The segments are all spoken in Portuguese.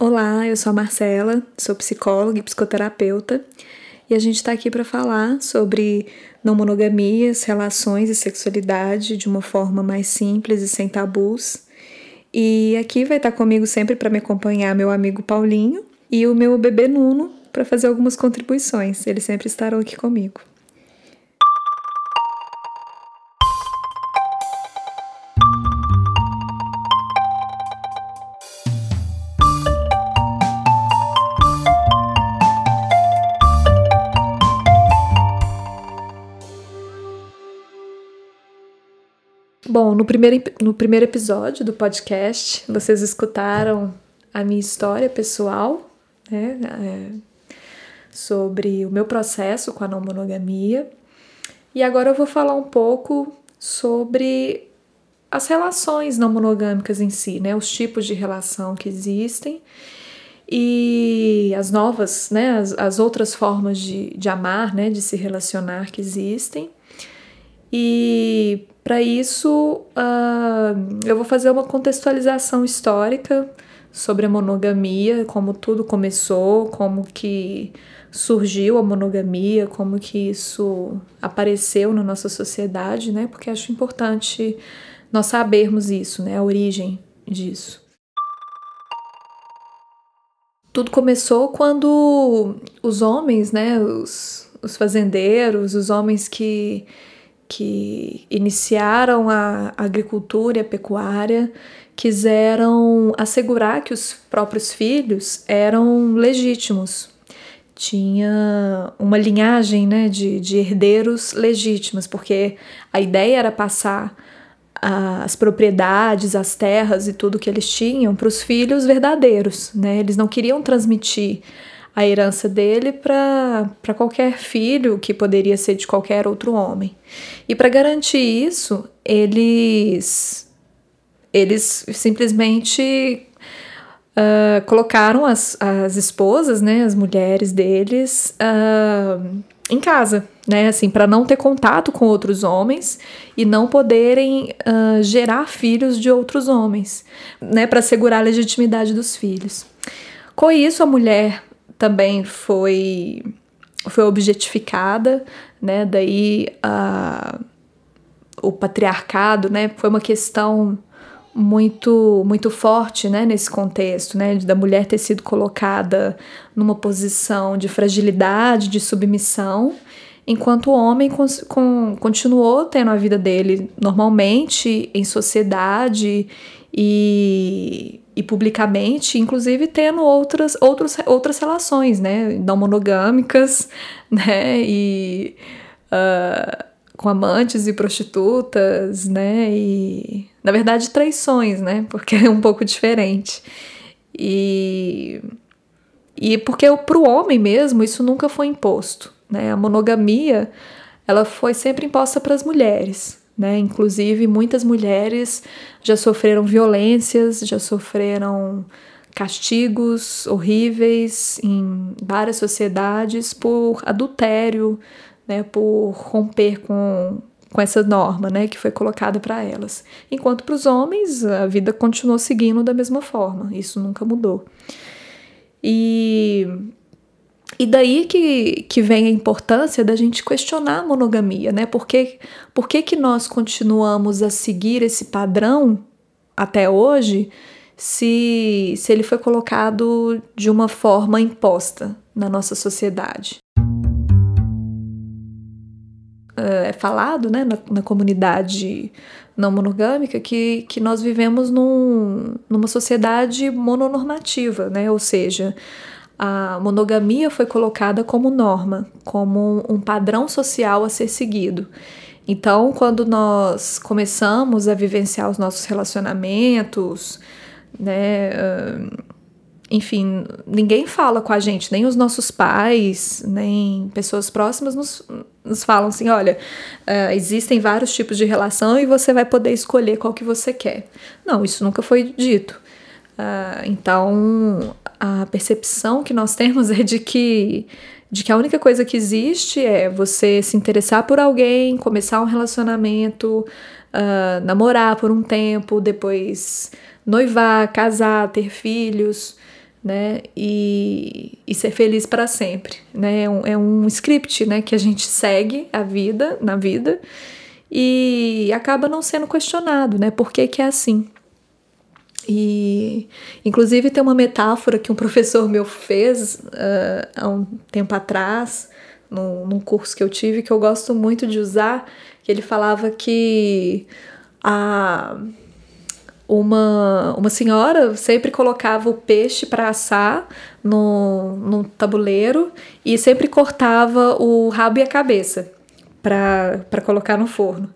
Olá, eu sou a Marcela, sou psicóloga e psicoterapeuta e a gente está aqui para falar sobre não monogamias, relações e sexualidade de uma forma mais simples e sem tabus. E aqui vai estar tá comigo sempre para me acompanhar meu amigo Paulinho e o meu bebê Nuno para fazer algumas contribuições. Eles sempre estarão aqui comigo. No primeiro, no primeiro episódio do podcast, vocês escutaram a minha história pessoal, né, é, sobre o meu processo com a não monogamia. E agora eu vou falar um pouco sobre as relações não monogâmicas em si, né, os tipos de relação que existem e as novas, né, as, as outras formas de, de amar, né, de se relacionar que existem. E para isso, uh, eu vou fazer uma contextualização histórica sobre a monogamia, como tudo começou, como que surgiu a monogamia, como que isso apareceu na nossa sociedade, né? Porque acho importante nós sabermos isso, né? A origem disso. Tudo começou quando os homens, né? Os, os fazendeiros, os homens que que iniciaram a agricultura e a pecuária quiseram assegurar que os próprios filhos eram legítimos. Tinha uma linhagem né, de, de herdeiros legítimos, porque a ideia era passar as propriedades, as terras e tudo que eles tinham para os filhos verdadeiros. Né? Eles não queriam transmitir a herança dele para qualquer filho que poderia ser de qualquer outro homem. E para garantir isso, eles, eles simplesmente uh, colocaram as, as esposas, né, as mulheres deles, uh, em casa, né, assim, para não ter contato com outros homens e não poderem uh, gerar filhos de outros homens, né, para assegurar a legitimidade dos filhos. Com isso, a mulher também foi foi objetificada, né? Daí a, o patriarcado, né? Foi uma questão muito muito forte, né? Nesse contexto, né? Da mulher ter sido colocada numa posição de fragilidade, de submissão, enquanto o homem con con continuou tendo a vida dele normalmente em sociedade e e publicamente, inclusive tendo outras, outros, outras relações, né, não monogâmicas, né, e uh, com amantes e prostitutas, né, e na verdade traições, né, porque é um pouco diferente. E, e porque para o homem mesmo isso nunca foi imposto, né, a monogamia ela foi sempre imposta para as mulheres, né? Inclusive, muitas mulheres já sofreram violências, já sofreram castigos horríveis em várias sociedades por adultério, né? Por romper com, com essa norma, né? Que foi colocada para elas. Enquanto para os homens, a vida continuou seguindo da mesma forma, isso nunca mudou. E e daí que, que vem a importância da gente questionar a monogamia, né? Por que, por que, que nós continuamos a seguir esse padrão até hoje se, se ele foi colocado de uma forma imposta na nossa sociedade? É falado né, na, na comunidade não monogâmica que, que nós vivemos num, numa sociedade mononormativa, né? Ou seja, a monogamia foi colocada como norma, como um padrão social a ser seguido. Então, quando nós começamos a vivenciar os nossos relacionamentos, né, enfim, ninguém fala com a gente, nem os nossos pais, nem pessoas próximas nos, nos falam assim, olha, uh, existem vários tipos de relação e você vai poder escolher qual que você quer. Não, isso nunca foi dito. Uh, então, a percepção que nós temos é de que de que a única coisa que existe é você se interessar por alguém, começar um relacionamento, uh, namorar por um tempo, depois noivar, casar, ter filhos, né? E, e ser feliz para sempre, né? É um, é um script, né? Que a gente segue a vida, na vida, e acaba não sendo questionado, né? Por que, que é assim? E, inclusive, tem uma metáfora que um professor meu fez uh, há um tempo atrás, num, num curso que eu tive, que eu gosto muito de usar, que ele falava que a uma, uma senhora sempre colocava o peixe para assar no, no tabuleiro e sempre cortava o rabo e a cabeça para colocar no forno.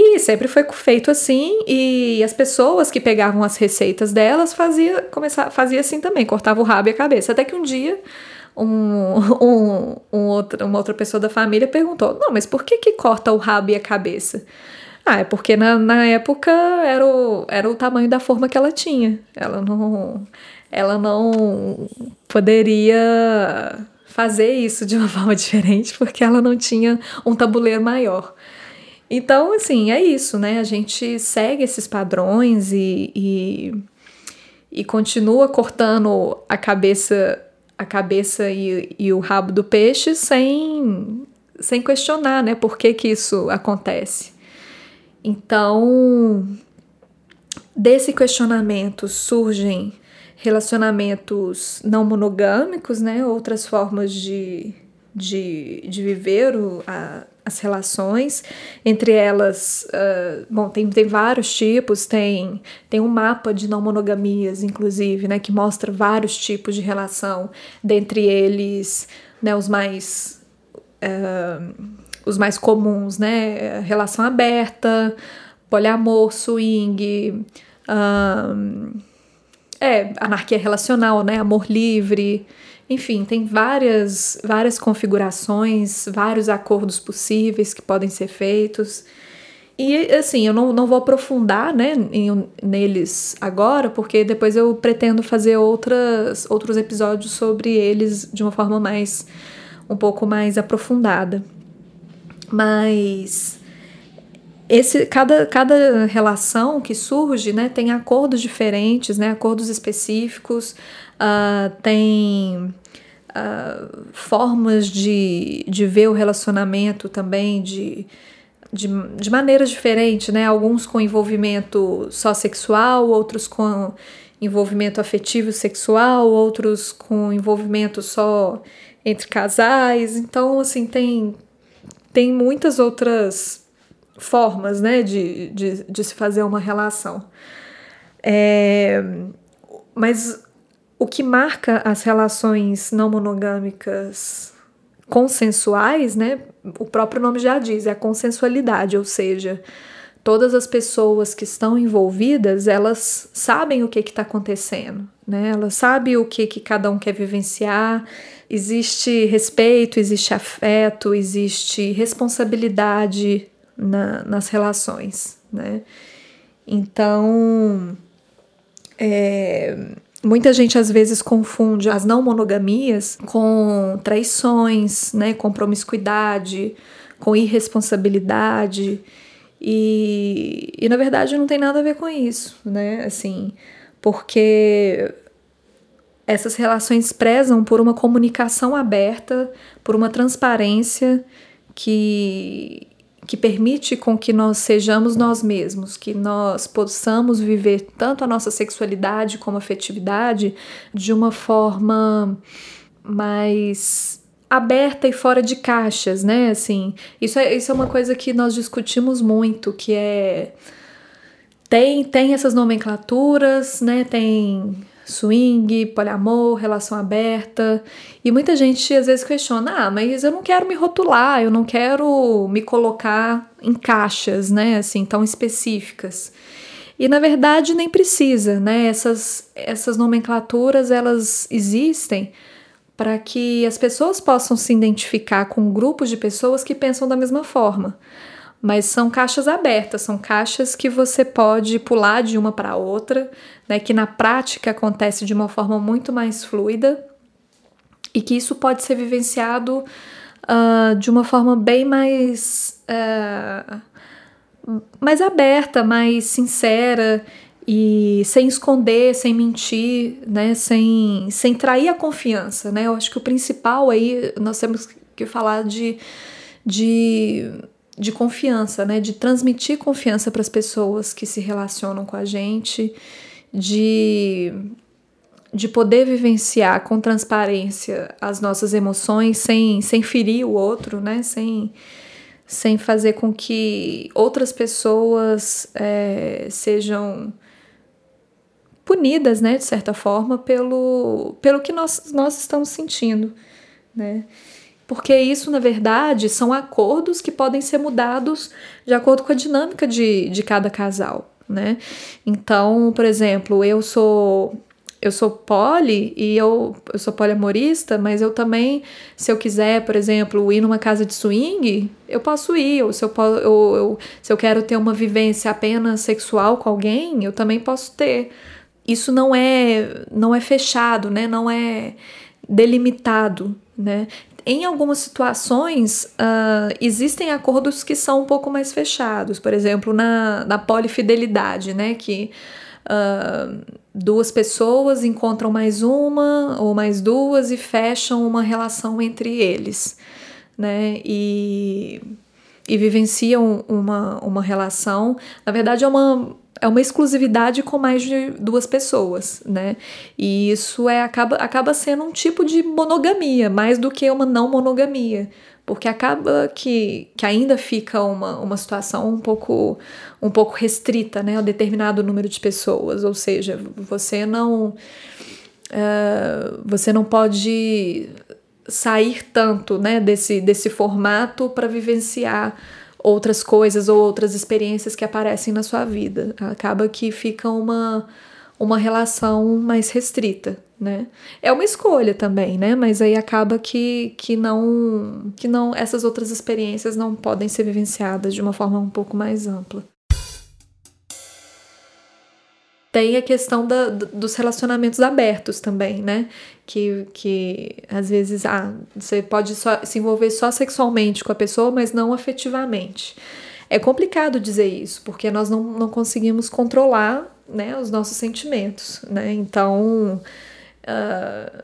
E sempre foi feito assim, e as pessoas que pegavam as receitas delas fazia, começar, fazia assim também, cortava o rabo e a cabeça. Até que um dia um, um, um outra, uma outra pessoa da família perguntou: Não, mas por que, que corta o rabo e a cabeça? Ah, é porque na, na época era o, era o tamanho da forma que ela tinha. Ela não, ela não poderia fazer isso de uma forma diferente porque ela não tinha um tabuleiro maior. Então, assim, é isso, né? A gente segue esses padrões e, e, e continua cortando a cabeça a cabeça e, e o rabo do peixe sem, sem questionar, né? Por que, que isso acontece. Então, desse questionamento surgem relacionamentos não monogâmicos, né? Outras formas de, de, de viver o, a, as relações. Entre elas, uh, bom, tem, tem vários tipos, tem, tem um mapa de não monogamias, inclusive, né? Que mostra vários tipos de relação, dentre eles, né, os mais. Uh, os mais comuns, né? Relação aberta, poliamor, swing, é, anarquia relacional, né? Amor livre. Enfim, tem várias, várias configurações, vários acordos possíveis que podem ser feitos. E assim, eu não, não vou aprofundar né, em, neles agora, porque depois eu pretendo fazer outras, outros episódios sobre eles de uma forma mais um pouco mais aprofundada. Mas esse, cada, cada relação que surge né, tem acordos diferentes, né, acordos específicos, uh, tem uh, formas de, de ver o relacionamento também de, de, de maneiras diferentes, né? Alguns com envolvimento só sexual, outros com envolvimento afetivo sexual, outros com envolvimento só entre casais. Então, assim, tem, tem muitas outras formas, né, de, de, de se fazer uma relação. É, mas o que marca as relações não monogâmicas consensuais, né, o próprio nome já diz, é a consensualidade, ou seja, todas as pessoas que estão envolvidas, elas sabem o que está acontecendo, né? Elas sabem o que, que cada um quer vivenciar, existe respeito, existe afeto, existe responsabilidade na, nas relações, né? Então, é, muita gente às vezes confunde as não monogamias com traições, né? Com promiscuidade, com irresponsabilidade. E, e na verdade não tem nada a ver com isso, né? Assim, porque essas relações prezam por uma comunicação aberta, por uma transparência que, que permite com que nós sejamos nós mesmos, que nós possamos viver tanto a nossa sexualidade como a afetividade de uma forma mais aberta e fora de caixas, né? Assim, isso é, isso é uma coisa que nós discutimos muito, que é tem tem essas nomenclaturas, né? Tem swing, poliamor, relação aberta. E muita gente às vezes questiona: ah, mas eu não quero me rotular, eu não quero me colocar em caixas, né, assim, tão específicas. E na verdade nem precisa, né? Essas, essas nomenclaturas elas existem para que as pessoas possam se identificar com grupos de pessoas que pensam da mesma forma mas são caixas abertas, são caixas que você pode pular de uma para outra, né, que na prática acontece de uma forma muito mais fluida e que isso pode ser vivenciado uh, de uma forma bem mais, uh, mais aberta, mais sincera e sem esconder, sem mentir, né, sem, sem trair a confiança, né? Eu acho que o principal aí nós temos que falar de, de, de confiança, né, de transmitir confiança para as pessoas que se relacionam com a gente, de de poder vivenciar com transparência as nossas emoções sem, sem ferir o outro, né? Sem, sem fazer com que outras pessoas é, sejam punidas, né, de certa forma, pelo, pelo que nós, nós estamos sentindo, né? Porque isso, na verdade, são acordos que podem ser mudados de acordo com a dinâmica de, de cada casal, né? Então, por exemplo, eu sou eu sou poli e eu, eu sou poliamorista, mas eu também, se eu quiser, por exemplo, ir numa casa de swing, eu posso ir. Ou se eu, eu, eu, se eu quero ter uma vivência apenas sexual com alguém, eu também posso ter isso não é não é fechado, né? Não é delimitado, né? Em algumas situações, uh, existem acordos que são um pouco mais fechados, por exemplo, na, na polifidelidade, né? Que uh, duas pessoas encontram mais uma ou mais duas e fecham uma relação entre eles, né? E, e vivenciam uma, uma relação. Na verdade, é uma é uma exclusividade com mais de duas pessoas, né? E isso é acaba, acaba sendo um tipo de monogamia, mais do que uma não monogamia, porque acaba que, que ainda fica uma, uma situação um pouco um pouco restrita, né, a determinado número de pessoas, ou seja, você não uh, você não pode sair tanto, né, desse desse formato para vivenciar outras coisas ou outras experiências que aparecem na sua vida. Acaba que fica uma, uma relação mais restrita, né? É uma escolha também, né? Mas aí acaba que, que não que não essas outras experiências não podem ser vivenciadas de uma forma um pouco mais ampla. Tem a questão da, dos relacionamentos abertos também, né? Que, que às vezes ah, você pode só, se envolver só sexualmente com a pessoa, mas não afetivamente. É complicado dizer isso, porque nós não, não conseguimos controlar né, os nossos sentimentos, né? Então, uh,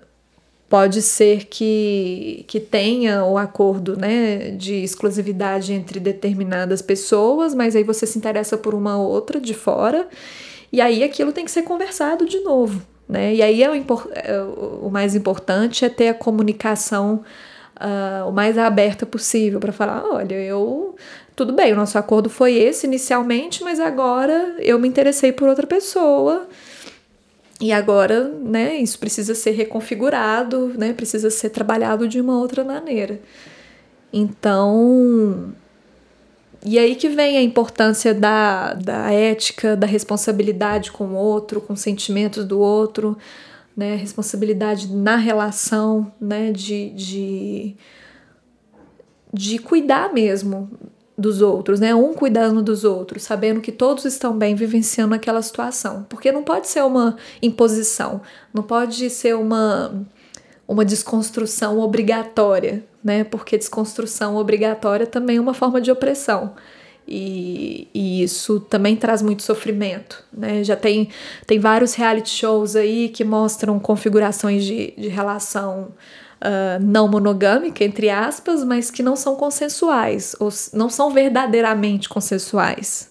pode ser que, que tenha o acordo né, de exclusividade entre determinadas pessoas, mas aí você se interessa por uma outra de fora e aí aquilo tem que ser conversado de novo, né? E aí é o, é o mais importante é ter a comunicação uh, o mais aberta possível para falar, olha, eu tudo bem, o nosso acordo foi esse inicialmente, mas agora eu me interessei por outra pessoa. E agora, né, isso precisa ser reconfigurado, né, precisa ser trabalhado de uma outra maneira. Então, e aí que vem a importância da, da ética, da responsabilidade com o outro, com os sentimentos do outro, né? Responsabilidade na relação, né? De, de, de cuidar mesmo dos outros, né? Um cuidando dos outros, sabendo que todos estão bem vivenciando aquela situação. Porque não pode ser uma imposição, não pode ser uma, uma desconstrução obrigatória, né? Porque desconstrução obrigatória também é uma forma de opressão. E, e, isso também traz muito sofrimento, né? Já tem, tem vários reality shows aí que mostram configurações de, de relação uh, não monogâmica, entre aspas, mas que não são consensuais, ou não são verdadeiramente consensuais,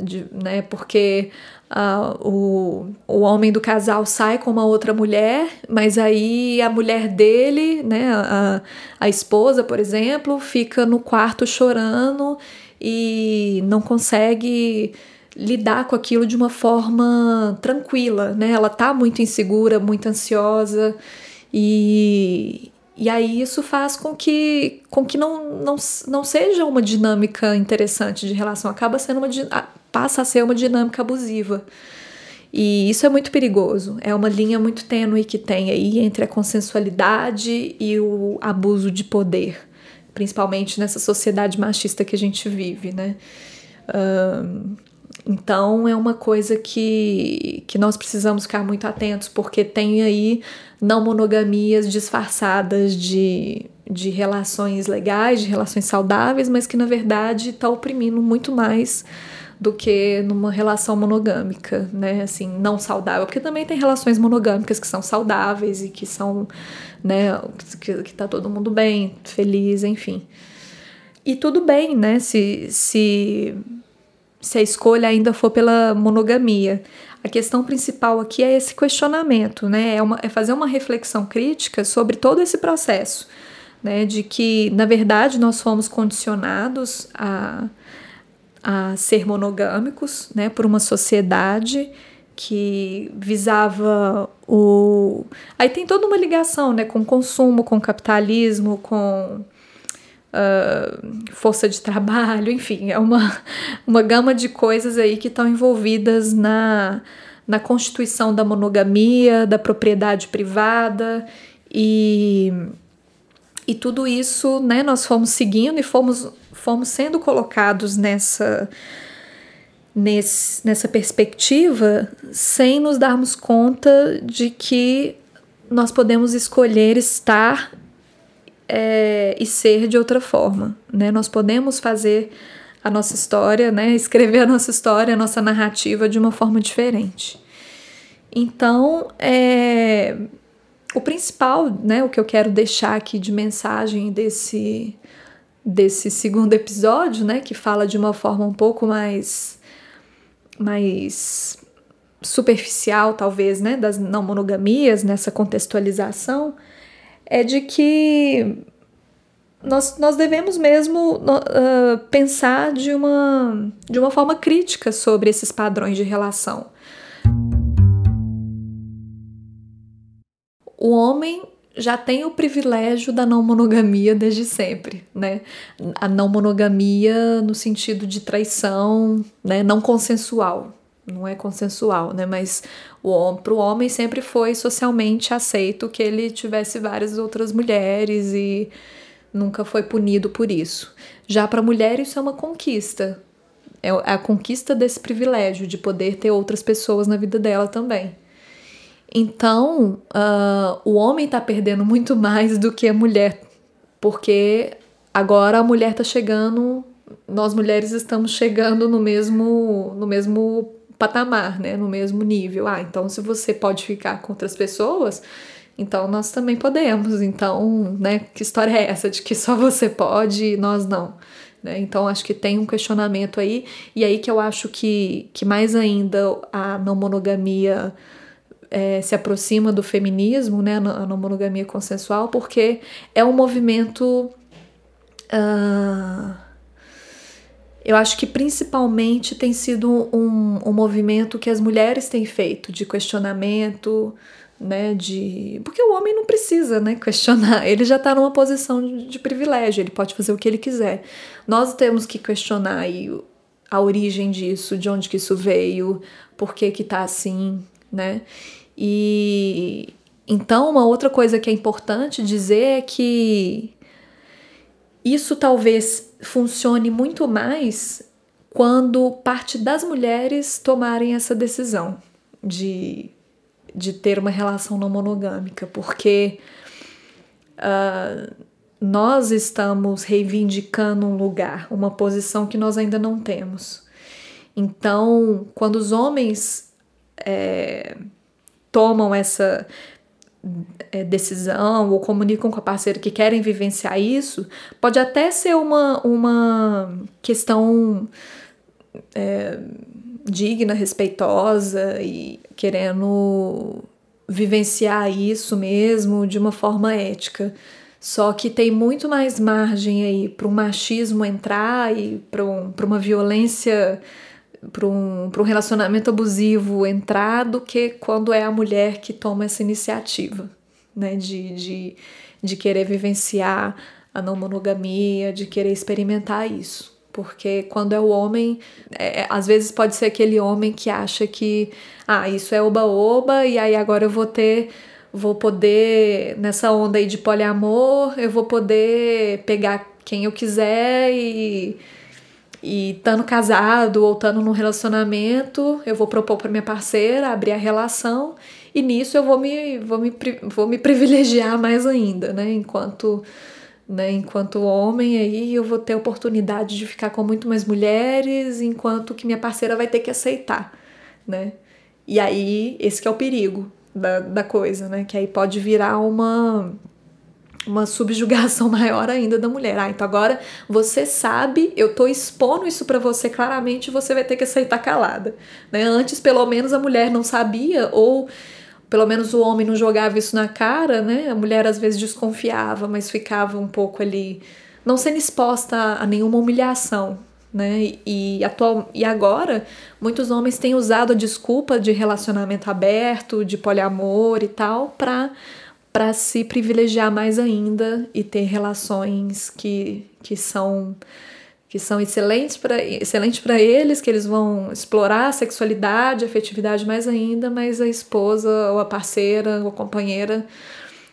de, né? Porque Uh, o, o homem do casal sai com uma outra mulher, mas aí a mulher dele, né, a, a esposa, por exemplo, fica no quarto chorando e não consegue lidar com aquilo de uma forma tranquila, né? Ela tá muito insegura, muito ansiosa e, e aí isso faz com que, com que não, não, não seja uma dinâmica interessante de relação, acaba sendo uma passa a ser uma dinâmica abusiva. E isso é muito perigoso. É uma linha muito tênue que tem aí entre a consensualidade e o abuso de poder, principalmente nessa sociedade machista que a gente vive, né? Um, então é uma coisa que, que nós precisamos ficar muito atentos, porque tem aí não monogamias disfarçadas de, de relações legais, de relações saudáveis, mas que na verdade está oprimindo muito mais do que numa relação monogâmica, né? Assim, não saudável, porque também tem relações monogâmicas que são saudáveis e que são, né, que, que tá todo mundo bem, feliz, enfim. E tudo bem, né, se, se, se a escolha ainda for pela monogamia. A questão principal aqui é esse questionamento, né? É, uma, é fazer uma reflexão crítica sobre todo esse processo, né? De que, na verdade, nós fomos condicionados a, a ser monogâmicos, né? Por uma sociedade que visava o. Aí tem toda uma ligação, né? Com consumo, com capitalismo, com Uh, força de trabalho, enfim, é uma, uma gama de coisas aí que estão envolvidas na, na constituição da monogamia, da propriedade privada e, e tudo isso, né, nós fomos seguindo e fomos, fomos sendo colocados nessa, nesse, nessa perspectiva sem nos darmos conta de que nós podemos escolher estar é, e ser de outra forma, né? Nós podemos fazer a nossa história, né? Escrever a nossa história, a nossa narrativa de uma forma diferente. Então, é, o principal, né? O que eu quero deixar aqui de mensagem desse desse segundo episódio, né? Que fala de uma forma um pouco mais mais superficial, talvez, né? Das não monogamias nessa contextualização é de que nós, nós devemos mesmo uh, pensar de uma, de uma forma crítica sobre esses padrões de relação. O homem já tem o privilégio da não monogamia desde sempre, né? A não monogamia no sentido de traição, né? Não consensual, não é consensual, né? Mas para o homem sempre foi socialmente aceito que ele tivesse várias outras mulheres e nunca foi punido por isso. Já para a mulher isso é uma conquista, é a conquista desse privilégio de poder ter outras pessoas na vida dela também. Então, uh, o homem está perdendo muito mais do que a mulher, porque agora a mulher está chegando, nós mulheres estamos chegando no mesmo, no mesmo patamar, né? No mesmo nível. Ah, então se você pode ficar com outras pessoas, então nós também podemos. Então, né? Que história é essa de que só você pode e nós não? Né? Então acho que tem um questionamento aí, e aí que eu acho que, que mais ainda a não monogamia é, se aproxima do feminismo, né? A não monogamia consensual, porque é um movimento. Uh, eu acho que principalmente tem sido um, um movimento que as mulheres têm feito de questionamento, né, de porque o homem não precisa, né, questionar. Ele já está numa posição de, de, privilégio. Ele pode fazer o que ele quiser. Nós temos que questionar aí a origem disso, de onde que isso veio, por que que tá assim, né? E então uma outra coisa que é importante dizer é que isso talvez funcione muito mais quando parte das mulheres tomarem essa decisão de, de ter uma relação não monogâmica, porque uh, nós estamos reivindicando um lugar, uma posição que nós ainda não temos. Então, quando os homens é, tomam essa é, decisão ou comunicam com a parceira que querem vivenciar isso, pode até ser uma, uma questão é, digna, respeitosa e querendo vivenciar isso mesmo de uma forma ética. Só que tem muito mais margem aí para um machismo entrar e para um, uma violência para um, um relacionamento abusivo entrar do que quando é a mulher que toma essa iniciativa, né? De, de, de querer vivenciar a não monogamia, de querer experimentar isso. Porque quando é o homem, é, é, às vezes pode ser aquele homem que acha que, ah, isso é oba-oba, e aí agora eu vou ter, vou poder, nessa onda aí de poliamor, eu vou poder pegar quem eu quiser e e estando casado ou estando num relacionamento, eu vou propor para minha parceira abrir a relação e nisso eu vou me, vou me, vou me privilegiar mais ainda, né? Enquanto né? Enquanto homem aí eu vou ter oportunidade de ficar com muito mais mulheres, enquanto que minha parceira vai ter que aceitar, né? E aí esse é o perigo da, da coisa, né? Que aí pode virar uma uma subjugação maior ainda da mulher. Ah, então agora você sabe, eu tô expondo isso para você claramente, você vai ter que aceitar calada, né? Antes pelo menos a mulher não sabia ou pelo menos o homem não jogava isso na cara, né? A mulher às vezes desconfiava, mas ficava um pouco ali, não sendo exposta a nenhuma humilhação, né? E, atual, e agora, muitos homens têm usado a desculpa de relacionamento aberto, de poliamor e tal, para para se privilegiar mais ainda e ter relações que, que são que são excelentes para excelente para eles, que eles vão explorar a sexualidade, a afetividade mais ainda, mas a esposa ou a parceira ou a companheira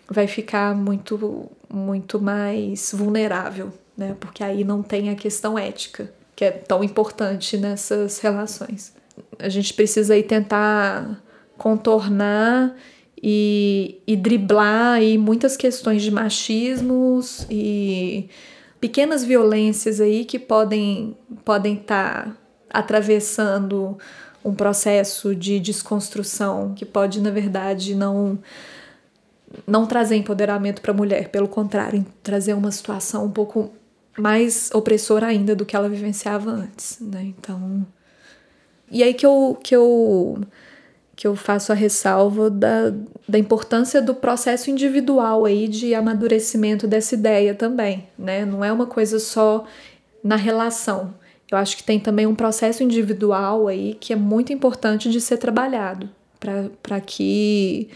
vai ficar muito muito mais vulnerável, né? Porque aí não tem a questão ética, que é tão importante nessas relações. A gente precisa aí tentar contornar e, e driblar aí muitas questões de machismos e pequenas violências aí que podem podem estar tá atravessando um processo de desconstrução que pode na verdade não não trazer empoderamento para a mulher, pelo contrário, trazer uma situação um pouco mais opressora ainda do que ela vivenciava antes, né? Então, e aí que eu que eu que eu faço a ressalva da, da importância do processo individual aí de amadurecimento dessa ideia também, né? Não é uma coisa só na relação. Eu acho que tem também um processo individual aí que é muito importante de ser trabalhado para que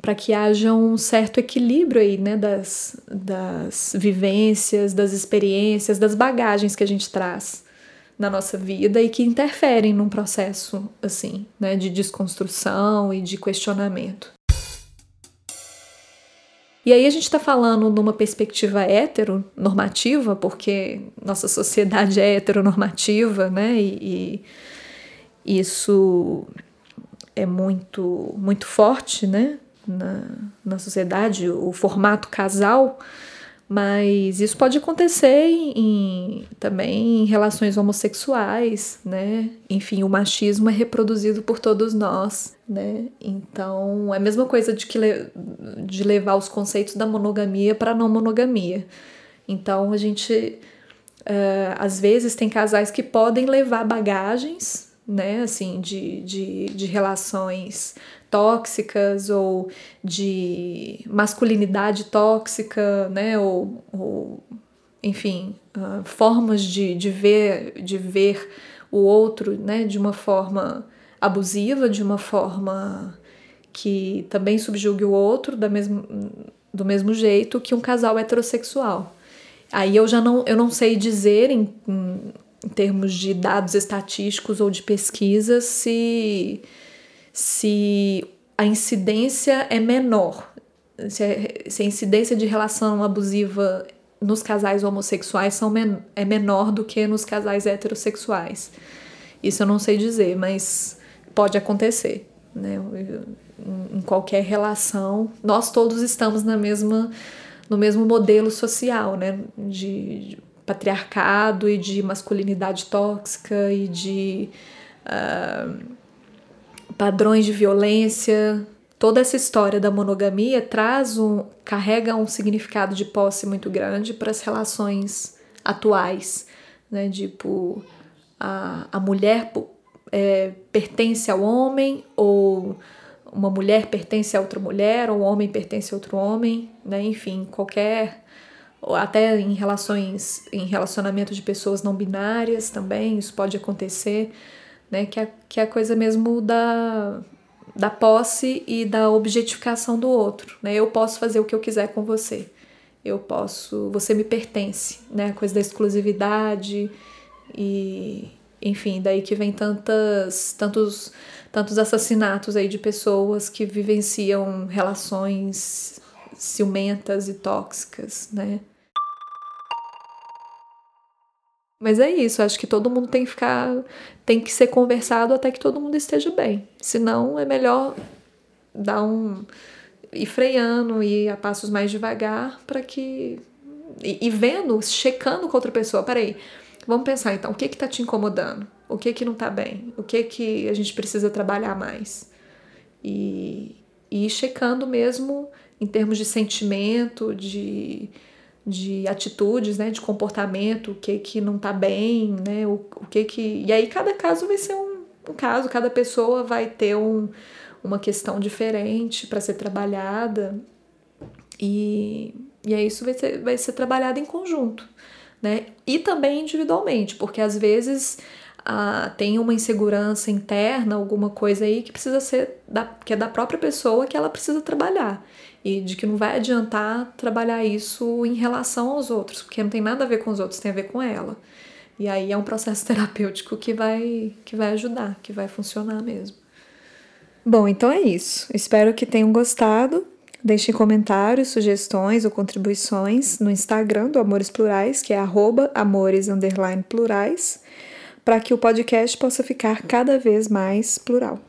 para que haja um certo equilíbrio aí, né, das, das vivências, das experiências, das bagagens que a gente traz na nossa vida e que interferem num processo assim, né, de desconstrução e de questionamento. E aí a gente está falando numa perspectiva heteronormativa, porque nossa sociedade é heteronormativa, né? E, e isso é muito, muito forte, né? Na, na sociedade, o formato casal mas isso pode acontecer em, também em relações homossexuais, né? Enfim, o machismo é reproduzido por todos nós, né? Então, é a mesma coisa de, que de levar os conceitos da monogamia para a não monogamia. Então, a gente, uh, às vezes, tem casais que podem levar bagagens, né? Assim, de, de, de relações tóxicas ou de masculinidade tóxica, né? Ou, ou enfim, uh, formas de, de, ver, de ver o outro né? de uma forma abusiva, de uma forma que também subjugue o outro da mesmo, do mesmo jeito que um casal heterossexual. Aí eu já não, eu não sei dizer em, em termos de dados estatísticos ou de pesquisas se se a incidência é menor, se a, incidência de relação abusiva nos casais homossexuais são men é menor do que nos casais heterossexuais. Isso eu não sei dizer, mas pode acontecer. Né? Em qualquer relação, nós todos estamos na mesma, no mesmo modelo social, né? de, de patriarcado e de masculinidade tóxica e de uh, padrões de violência. Toda essa história da monogamia traz um, carrega um significado de posse muito grande para as relações atuais, né? Tipo, a, a mulher é, pertence ao homem ou uma mulher pertence a outra mulher ou um homem pertence a outro homem, né? Enfim, qualquer até em relações em relacionamento de pessoas não binárias também isso pode acontecer né? Que é, que é a coisa mesmo da, da posse e da objetificação do outro, né? Eu posso fazer o que eu quiser com você. Eu posso, você me pertence, né? A coisa da exclusividade e enfim, daí que vem tantas tantos tantos assassinatos aí de pessoas que vivenciam relações ciumentas e tóxicas, né? Mas é isso, acho que todo mundo tem que ficar, tem que ser conversado até que todo mundo esteja bem. Senão é melhor dar um ir freando, ir a passos mais devagar para que. E, e, vendo, checando com outra pessoa. Peraí, vamos pensar então, o que que tá te incomodando? O que que não tá bem? O que que a gente precisa trabalhar mais? E, e ir checando mesmo em termos de sentimento, de, de atitudes, né, de comportamento, o que que não tá bem, né, o, o que que... E aí cada caso vai ser um, um caso, cada pessoa vai ter um, uma questão diferente para ser trabalhada e, e aí isso vai ser, vai ser trabalhado em conjunto, né, e também individualmente, porque às vezes tem uma insegurança interna, alguma coisa aí que precisa ser da, que é da própria pessoa que ela precisa trabalhar e de que não vai adiantar trabalhar isso em relação aos outros, porque não tem nada a ver com os outros, tem a ver com ela. E aí é um processo terapêutico que vai que vai ajudar, que vai funcionar mesmo. Bom, então é isso. Espero que tenham gostado. Deixem comentários, sugestões ou contribuições no Instagram do Amores Plurais, que é amores_plurais, para que o podcast possa ficar cada vez mais plural.